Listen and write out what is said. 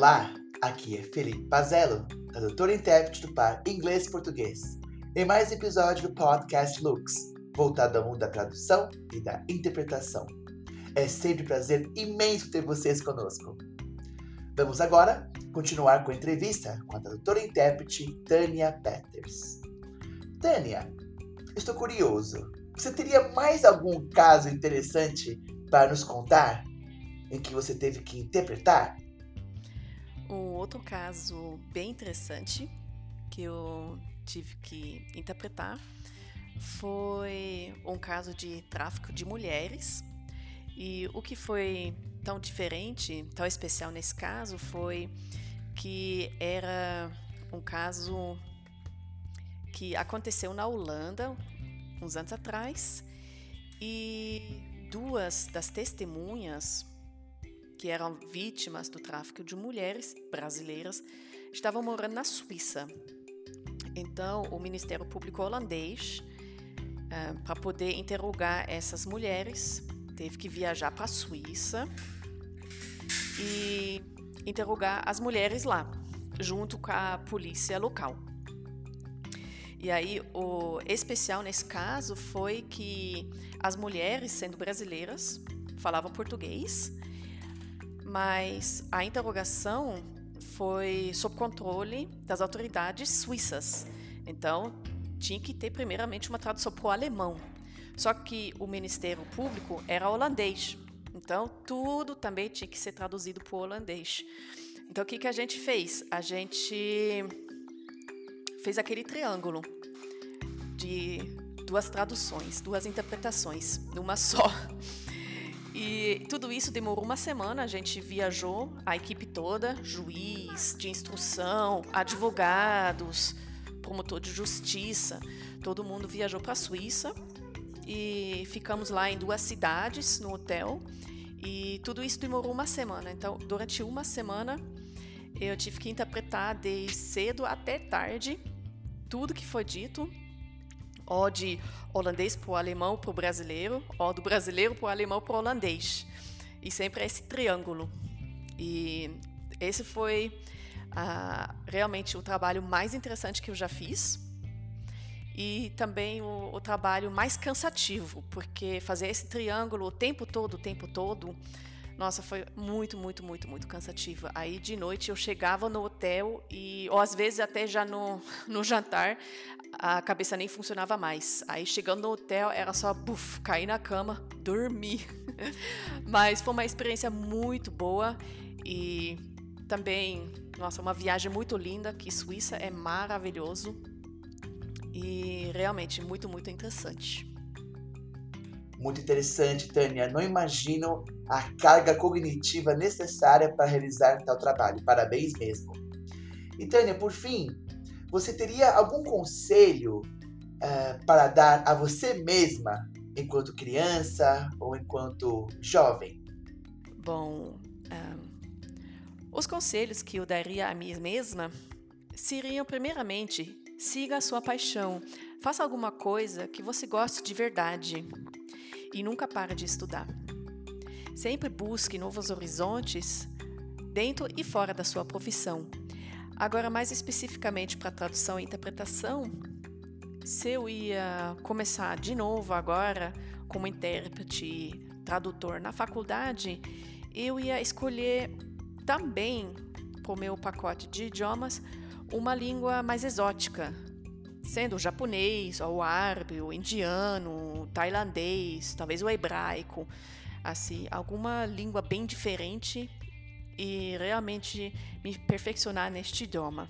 Olá, aqui é Felipe Pazello, tradutor e intérprete do par inglês-português, em mais um episódio do podcast Lux, voltado ao mundo da tradução e da interpretação. É sempre um prazer imenso ter vocês conosco. Vamos agora continuar com a entrevista com a tradutora e intérprete Tânia Peters. Tânia, estou curioso. Você teria mais algum caso interessante para nos contar em que você teve que interpretar? Um outro caso bem interessante que eu tive que interpretar foi um caso de tráfico de mulheres. E o que foi tão diferente, tão especial nesse caso foi que era um caso que aconteceu na Holanda uns anos atrás e duas das testemunhas que eram vítimas do tráfico de mulheres brasileiras, estavam morando na Suíça. Então, o Ministério Público holandês, uh, para poder interrogar essas mulheres, teve que viajar para a Suíça e interrogar as mulheres lá, junto com a polícia local. E aí, o especial nesse caso foi que as mulheres, sendo brasileiras, falavam português mas a interrogação foi sob controle das autoridades suíças. Então, tinha que ter primeiramente uma tradução para o alemão. Só que o Ministério Público era holandês. Então, tudo também tinha que ser traduzido para o holandês. Então, o que, que a gente fez? A gente fez aquele triângulo de duas traduções, duas interpretações, numa só. E tudo isso demorou uma semana. A gente viajou, a equipe toda, juiz de instrução, advogados, promotor de justiça, todo mundo viajou para a Suíça e ficamos lá em duas cidades no hotel. E tudo isso demorou uma semana. Então, durante uma semana, eu tive que interpretar desde cedo até tarde tudo que foi dito ou de holandês para o alemão para o brasileiro, ou do brasileiro para o alemão para o holandês. E sempre é esse triângulo. E esse foi ah, realmente o trabalho mais interessante que eu já fiz. E também o, o trabalho mais cansativo, porque fazer esse triângulo o tempo todo, o tempo todo, nossa, foi muito, muito, muito, muito cansativa. Aí de noite eu chegava no hotel e, ou às vezes até já no, no jantar, a cabeça nem funcionava mais. Aí chegando no hotel era só, buf, cair na cama, dormir. Mas foi uma experiência muito boa e também, nossa, uma viagem muito linda, que Suíça é maravilhoso e realmente muito, muito interessante. Muito interessante, Tânia. Não imagino a carga cognitiva necessária para realizar tal trabalho. Parabéns mesmo. E Tânia, por fim, você teria algum conselho uh, para dar a você mesma enquanto criança ou enquanto jovem? Bom, um, os conselhos que eu daria a mim mesma seriam, primeiramente, siga a sua paixão. Faça alguma coisa que você goste de verdade e nunca pare de estudar. Sempre busque novos horizontes dentro e fora da sua profissão. Agora, mais especificamente para tradução e interpretação, se eu ia começar de novo agora como intérprete, tradutor na faculdade, eu ia escolher também para o meu pacote de idiomas uma língua mais exótica, sendo o japonês, ou o árabe, o indiano, o tailandês, talvez o hebraico, assim, alguma língua bem diferente e realmente me perfeccionar neste idioma.